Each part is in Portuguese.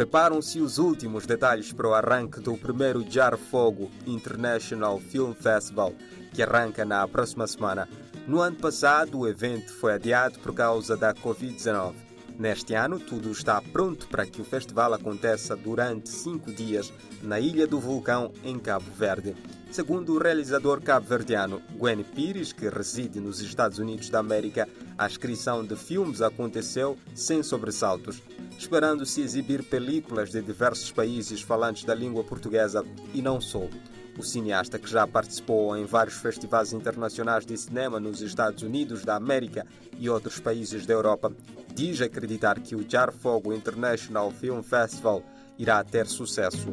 Preparam-se os últimos detalhes para o arranque do primeiro Jar Fogo International Film Festival, que arranca na próxima semana. No ano passado, o evento foi adiado por causa da Covid-19. Neste ano, tudo está pronto para que o festival aconteça durante cinco dias na Ilha do Vulcão, em Cabo Verde. Segundo o realizador cabo-verdiano Gwen Pires, que reside nos Estados Unidos da América, a inscrição de filmes aconteceu sem sobressaltos, esperando-se exibir películas de diversos países falantes da língua portuguesa e não só. O cineasta, que já participou em vários festivais internacionais de cinema nos Estados Unidos da América e outros países da Europa, diz acreditar que o Jar Fogo International Film Festival irá ter sucesso.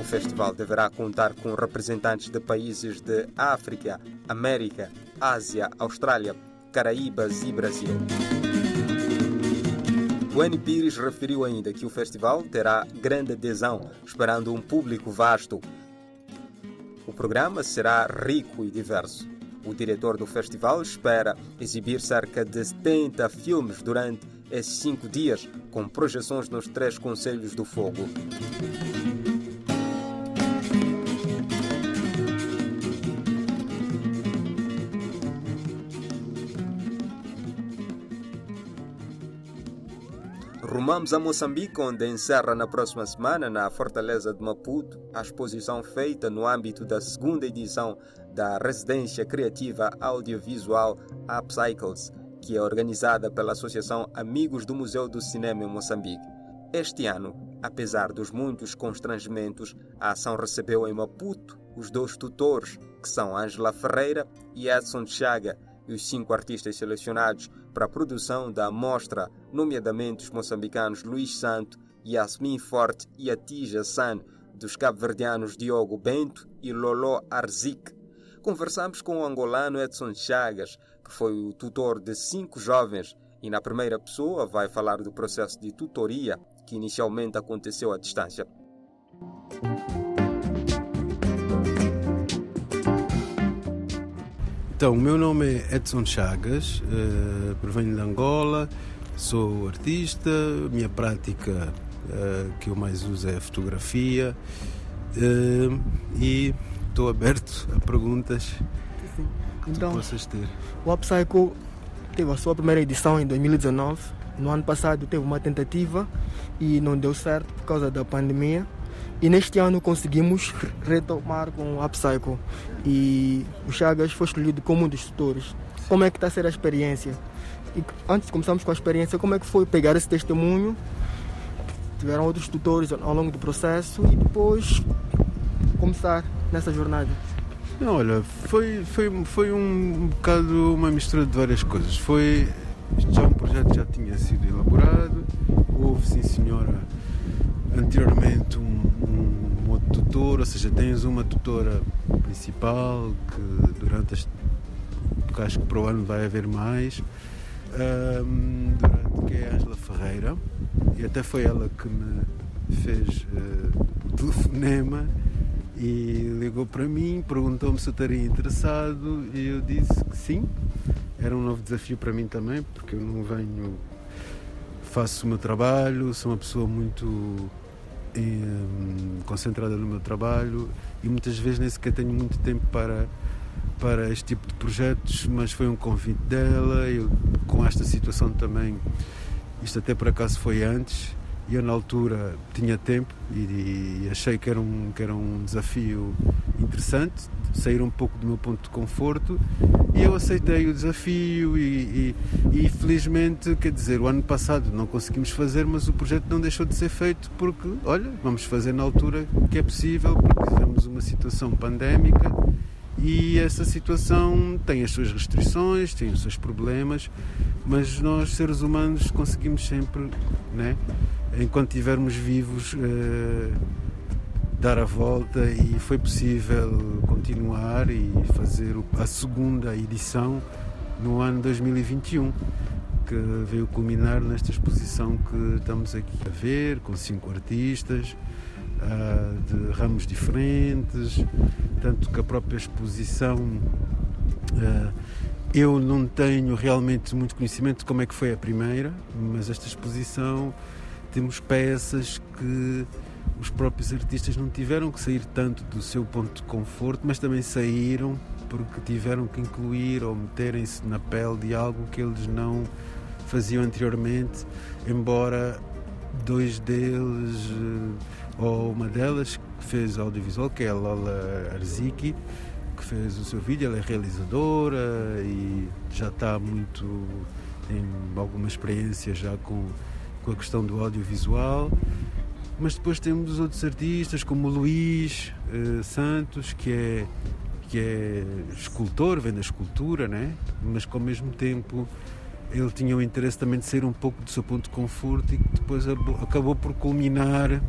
O festival deverá contar com representantes de países de África, América, Ásia, Austrália, Caraíbas e Brasil. Gwen Pires referiu ainda que o festival terá grande adesão, esperando um público vasto. O programa será rico e diverso. O diretor do festival espera exibir cerca de 70 filmes durante esses cinco dias, com projeções nos três Conselhos do Fogo. Rumamos a Moçambique, onde encerra na próxima semana, na Fortaleza de Maputo, a exposição feita no âmbito da segunda edição da Residência Criativa Audiovisual Upcycles, que é organizada pela Associação Amigos do Museu do Cinema em Moçambique. Este ano, apesar dos muitos constrangimentos, a ação recebeu em Maputo os dois tutores, que são Ângela Ferreira e Edson Chaga, e os cinco artistas selecionados para a produção da mostra, nomeadamente os moçambicanos Luís Santo, Yasmin Forte e Atija San, dos cabo-verdianos Diogo Bento e Lolo Arzik. Conversamos com o angolano Edson Chagas, que foi o tutor de cinco jovens, e na primeira pessoa vai falar do processo de tutoria que inicialmente aconteceu à distância. Então, o meu nome é Edson Chagas, uh, provenho de Angola, sou artista, minha prática uh, que eu mais uso é a fotografia uh, e estou aberto a perguntas Sim. que Então, possas ter. o Upcycle teve a sua primeira edição em 2019. No ano passado teve uma tentativa e não deu certo por causa da pandemia. E neste ano conseguimos retomar com o Upcycle. E o Chagas foi escolhido como um dos tutores. Como é que está a ser a experiência? E antes de começarmos com a experiência, como é que foi pegar esse testemunho? Tiveram outros tutores ao longo do processo e depois começar nessa jornada. Não, olha, foi, foi, foi um, bocado uma mistura de várias coisas. Foi já um projeto já tinha sido elaborado, houve sim senhora anteriormente um, um, um outro tutor, ou seja, tens uma tutora principal que durante este que acho que para o ano vai haver mais, ahm, durante, que é a Angela Ferreira, e até foi ela que me fez eh, o telefonema e ligou para mim, perguntou-me se eu estaria interessado e eu disse que sim. Era um novo desafio para mim também, porque eu não venho, faço o meu trabalho, sou uma pessoa muito eh, concentrada no meu trabalho e muitas vezes nem sequer tenho muito tempo para para este tipo de projetos, mas foi um convite dela, eu com esta situação também, isto até por acaso foi antes, e eu na altura tinha tempo e, e achei que era, um, que era um desafio interessante, sair um pouco do meu ponto de conforto e eu aceitei o desafio e, e, e felizmente, quer dizer, o ano passado não conseguimos fazer, mas o projeto não deixou de ser feito porque, olha, vamos fazer na altura que é possível, porque fizemos uma situação pandémica e essa situação tem as suas restrições, tem os seus problemas, mas nós seres humanos conseguimos sempre, né, enquanto estivermos vivos, eh, dar a volta e foi possível continuar e fazer a segunda edição no ano 2021 que veio culminar nesta exposição que estamos aqui a ver com cinco artistas ah, de ramos diferentes tanto que a própria exposição ah, eu não tenho realmente muito conhecimento de como é que foi a primeira, mas esta exposição temos peças que os próprios artistas não tiveram que sair tanto do seu ponto de conforto, mas também saíram porque tiveram que incluir ou meterem-se na pele de algo que eles não faziam anteriormente, embora dois deles, eh, ou uma delas que fez audiovisual, que é a Lola Arziki, que fez o seu vídeo, ela é realizadora e já está muito. tem alguma experiência já com, com a questão do audiovisual. Mas depois temos outros artistas como o Luís eh, Santos, que é, que é escultor, vem da escultura, né? mas que ao mesmo tempo ele tinha o interesse também de sair um pouco do seu ponto de conforto e que depois acabou por culminar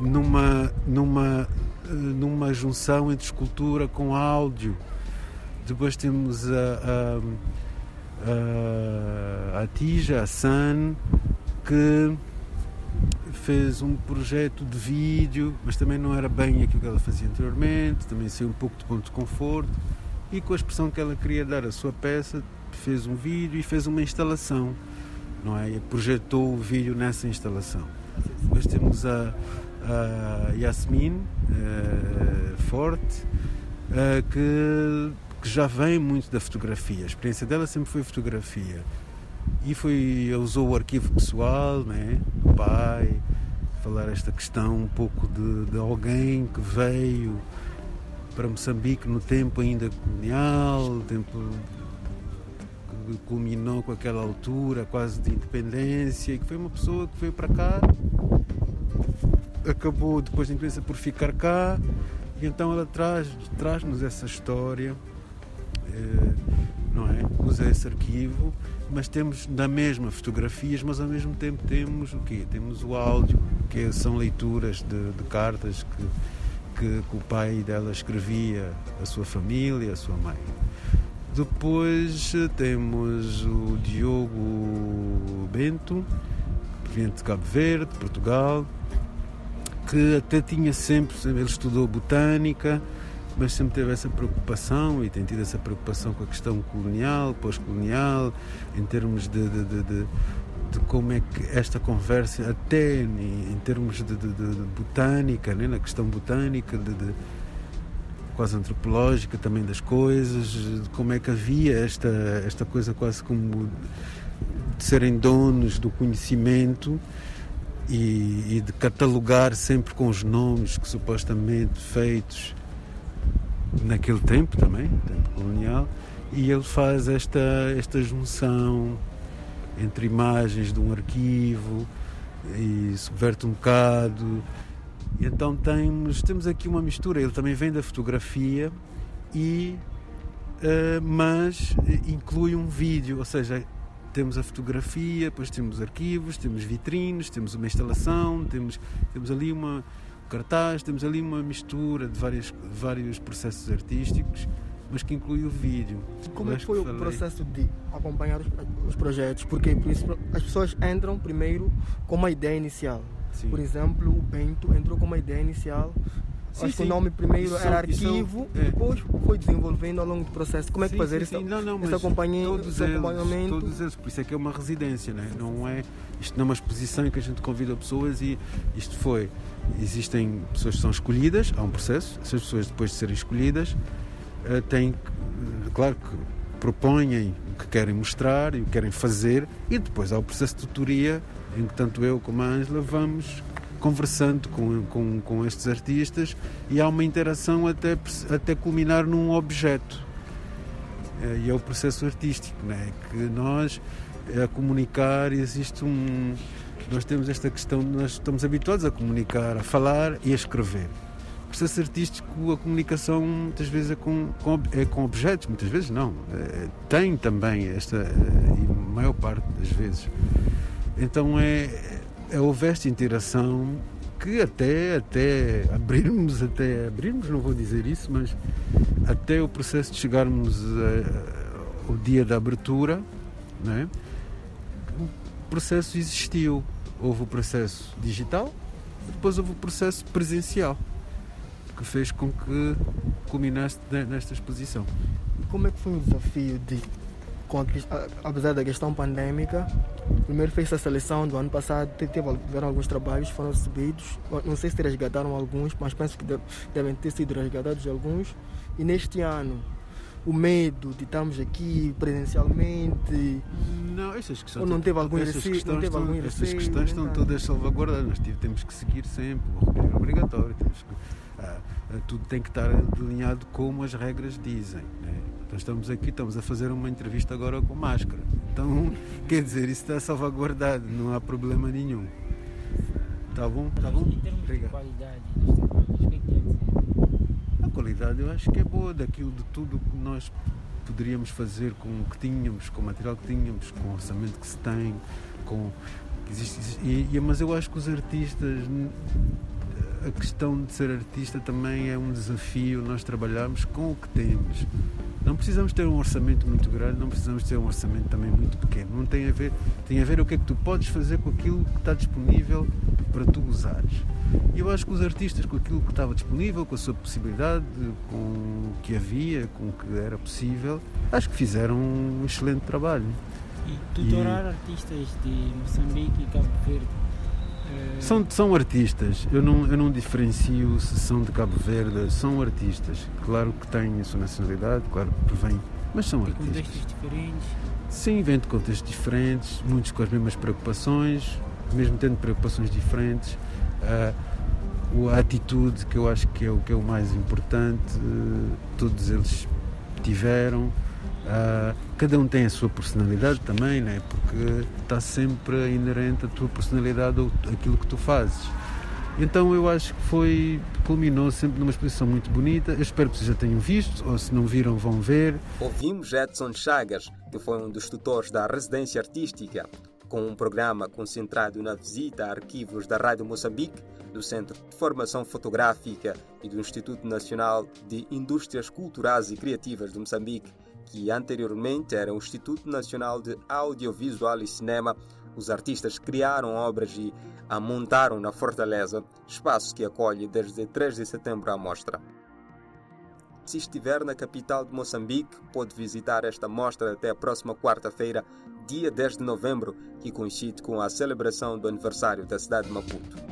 numa, numa, eh, numa junção entre escultura com áudio. Depois temos a, a, a, a Tija, a San, que fez um projeto de vídeo, mas também não era bem aquilo que ela fazia anteriormente, também saiu um pouco de ponto de conforto e com a expressão que ela queria dar à sua peça, fez um vídeo e fez uma instalação, não é? E projetou o vídeo nessa instalação. Depois temos a, a Yasmin uh, Forte, uh, que, que já vem muito da fotografia. A experiência dela sempre foi fotografia e foi, usou o arquivo pessoal né, do pai, falar esta questão um pouco de, de alguém que veio para Moçambique no tempo ainda colonial, tempo que culminou com aquela altura quase de independência e que foi uma pessoa que veio para cá, acabou depois da independência por ficar cá e então ela traz-nos traz essa história, eh, não é? Usa esse arquivo mas temos na mesma fotografias, mas ao mesmo tempo temos o quê? Temos o áudio, que são leituras de, de cartas que, que, que, o pai dela escrevia à sua família, à sua mãe. Depois eh, temos o Diogo Bento, vem de Cabo Verde, Portugal, que até tinha sempre, ele estudou botânica, mas sempre teve essa preocupação e tem tido essa preocupação com a questão colonial, pós-colonial, em termos de, de, de, de, de como é que esta conversa, até em, termos de, botânica, né, na questão botânica, de, quase antropológica também das coisas, de como é que havia esta, esta coisa quase como de serem donos do conhecimento e, e de catalogar sempre com os nomes que supostamente feitos naquele tempo também, tempo colonial, e ele faz esta, esta junção entre imagens de um arquivo e subverte um bocado. E então temos, temos aqui uma mistura. Ele também vem da fotografia e uh, mas inclui um vídeo, ou seja, temos a fotografia, depois temos arquivos, temos vitrines, temos uma instalação, temos, temos ali uma, cartaz, temos ali uma mistura de vários, vários processos artísticos, mas que inclui o vídeo. Como é que foi o processo de acompanhar os, os projetos? Porque as pessoas entram primeiro com uma ideia inicial. Sim. Por exemplo, o Bento entrou com uma ideia inicial Sim, Acho sim. que o nome primeiro isso, era arquivo e é. depois foi desenvolvendo ao longo do processo. Como é que sim, fazer sim, esse, não, não, esse acompanhamento? Todos eles, acompanhamento? Todos eles, por isso é que é uma residência, né? não é? Isto não é uma exposição em que a gente convida pessoas e isto foi. Existem pessoas que são escolhidas, há um processo, essas pessoas depois de serem escolhidas eh, têm, claro que propõem o que querem mostrar e o que querem fazer e depois há o processo de tutoria em que tanto eu como a Ângela vamos conversando com, com, com estes artistas e há uma interação até, até culminar num objeto. É, e é o processo artístico, né? que nós a comunicar existe um nós temos esta questão nós estamos habituados a comunicar a falar e a escrever. O processo artístico a comunicação muitas vezes é com, com é com objetos muitas vezes não. É, tem também esta a maior parte das vezes. Então é é, houve esta interação que até, até abrirmos, até abrirmos, não vou dizer isso, mas até o processo de chegarmos ao dia da abertura, né, o processo existiu. Houve o processo digital, depois houve o processo presencial, que fez com que culminasse nesta exposição. Como é que foi o desafio de apesar da questão pandémica. Primeiro fez a seleção do ano passado, tiveram alguns trabalhos, foram recebidos. Não sei se resgataram alguns, mas penso que devem ter sido resgatados alguns. E neste ano o medo de estarmos aqui presencialmente? Não, essas questões, ou não teve algum essas receio, questões, não teve algum essas receio, questões estão todas salvaguardadas. Nós temos que seguir sempre, o obrigatório. Temos que, ah, ah, tudo tem que estar alinhado como as regras dizem. Né? Então estamos aqui, estamos a fazer uma entrevista agora com máscara. Então, quer dizer, isso está salvaguardado, não há problema nenhum. Tá bom? Tá bom? Em termos Obrigado. Qualidade eu acho que é boa, daquilo de tudo que nós poderíamos fazer com o que tínhamos, com o material que tínhamos, com o orçamento que se tem, com existe, e, mas eu acho que os artistas a questão de ser artista também é um desafio nós trabalharmos com o que temos não precisamos ter um orçamento muito grande não precisamos ter um orçamento também muito pequeno não tem a ver tem a ver o que é que tu podes fazer com aquilo que está disponível para tu usares e eu acho que os artistas, com aquilo que estava disponível, com a sua possibilidade, com o que havia, com o que era possível, acho que fizeram um excelente trabalho. E tutorar e... artistas de Moçambique e Cabo Verde? São, são artistas, eu não, eu não diferencio se são de Cabo Verde, são artistas. Claro que têm a sua nacionalidade, claro que provém, mas são de artistas. contextos diferentes? Sim, vêm de contextos diferentes, muitos com as mesmas preocupações, mesmo tendo preocupações diferentes uh, a atitude que eu acho que é o que é o mais importante uh, todos eles tiveram uh, cada um tem a sua personalidade também né porque está sempre inerente a tua personalidade aquilo que tu fazes então eu acho que foi culminou sempre numa exposição muito bonita. Eu espero que vocês já tenham visto, ou se não viram, vão ver. Ouvimos Edson Chagas, que foi um dos tutores da residência artística com um programa concentrado na visita a arquivos da Rádio Moçambique, do Centro de Formação Fotográfica e do Instituto Nacional de Indústrias Culturais e Criativas de Moçambique, que anteriormente era o Instituto Nacional de Audiovisual e Cinema, os artistas criaram obras e a montaram na Fortaleza, espaço que acolhe desde 3 de setembro a mostra. Se estiver na capital de Moçambique, pode visitar esta mostra até a próxima quarta-feira, dia 10 de novembro, que coincide com a celebração do aniversário da cidade de Maputo.